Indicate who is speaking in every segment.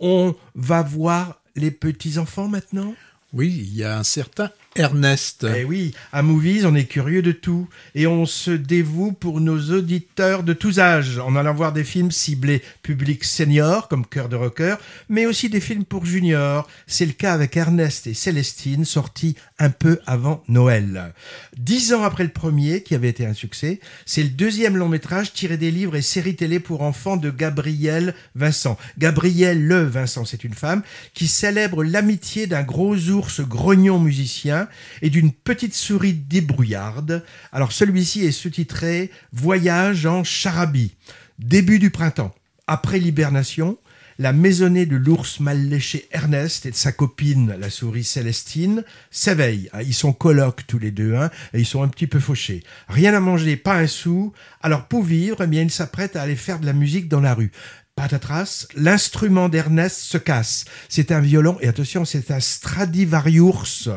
Speaker 1: On va voir les petits-enfants maintenant?
Speaker 2: Oui, il y a un certain Ernest.
Speaker 1: Eh oui, à Movies, on est curieux de tout et on se dévoue pour nos auditeurs de tous âges en allant voir des films ciblés public senior comme Cœur de rocker, mais aussi des films pour juniors. C'est le cas avec Ernest et Célestine, sortis un peu avant Noël. Dix ans après le premier, qui avait été un succès, c'est le deuxième long métrage tiré des livres et séries télé pour enfants de Gabrielle Vincent. Gabrielle Le Vincent, c'est une femme qui célèbre l'amitié d'un gros ours grognon musicien et d'une petite souris débrouillarde. Alors celui-ci est sous-titré Voyage en Charabie. Début du printemps. Après l'hibernation, la maisonnée de l'ours mal léché Ernest et de sa copine, la souris Célestine, s'éveillent. Ils sont colocs tous les deux, hein, et ils sont un petit peu fauchés. Rien à manger, pas un sou. Alors pour vivre, eh bien, ils s'apprêtent à aller faire de la musique dans la rue. Patatras, l'instrument d'Ernest se casse. C'est un violon, et attention, c'est un Stradivarius.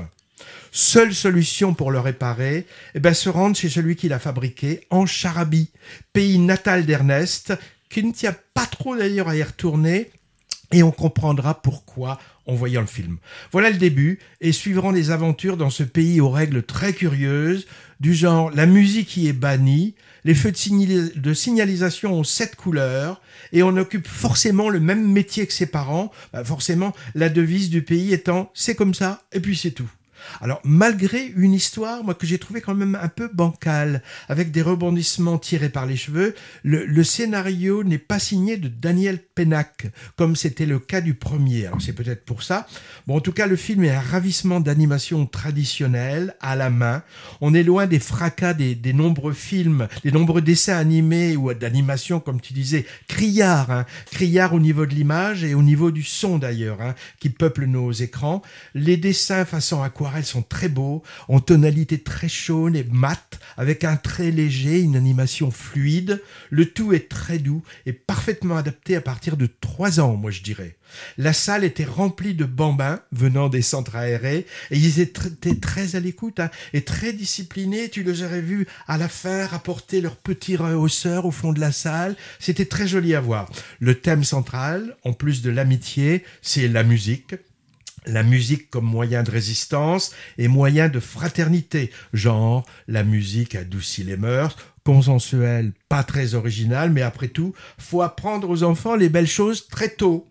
Speaker 1: Seule solution pour le réparer, eh ben, se rendre chez celui qui l'a fabriqué, en Charabie, pays natal d'Ernest, qui ne tient pas trop d'ailleurs à y retourner, et on comprendra pourquoi en voyant le film. Voilà le début, et suivront les aventures dans ce pays aux règles très curieuses, du genre la musique y est bannie, les feux de, signalisation ont sept couleurs, et on occupe forcément le même métier que ses parents, bah, forcément la devise du pays étant c'est comme ça, et puis c'est tout. Alors, malgré une histoire, moi, que j'ai trouvé quand même un peu bancale, avec des rebondissements tirés par les cheveux, le, scénario n'est pas signé de Daniel Pennac, comme c'était le cas du premier. Alors, c'est peut-être pour ça. Bon, en tout cas, le film est un ravissement d'animation traditionnelle, à la main. On est loin des fracas des, nombreux films, des nombreux dessins animés ou d'animation, comme tu disais, criards, hein, criards au niveau de l'image et au niveau du son d'ailleurs, hein, qui peuplent nos écrans. Les dessins façon aquarelle elles sont très beaux, en tonalité très chaude et mate, avec un trait léger, une animation fluide. Le tout est très doux et parfaitement adapté à partir de 3 ans, moi je dirais. La salle était remplie de bambins venant des centres aérés et ils étaient très à l'écoute hein, et très disciplinés. Tu les aurais vus à la fin rapporter leurs petits rehausseurs au fond de la salle. C'était très joli à voir. Le thème central, en plus de l'amitié, c'est la musique la musique comme moyen de résistance et moyen de fraternité, genre la musique adoucit les mœurs, consensuelle, pas très originale, mais après tout, faut apprendre aux enfants les belles choses très tôt.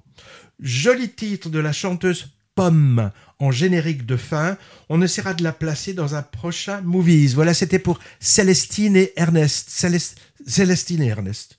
Speaker 1: Joli titre de la chanteuse Pomme en générique de fin. On essaiera de la placer dans un prochain Movies. Voilà, c'était pour Célestine et Ernest. Célestine et Ernest.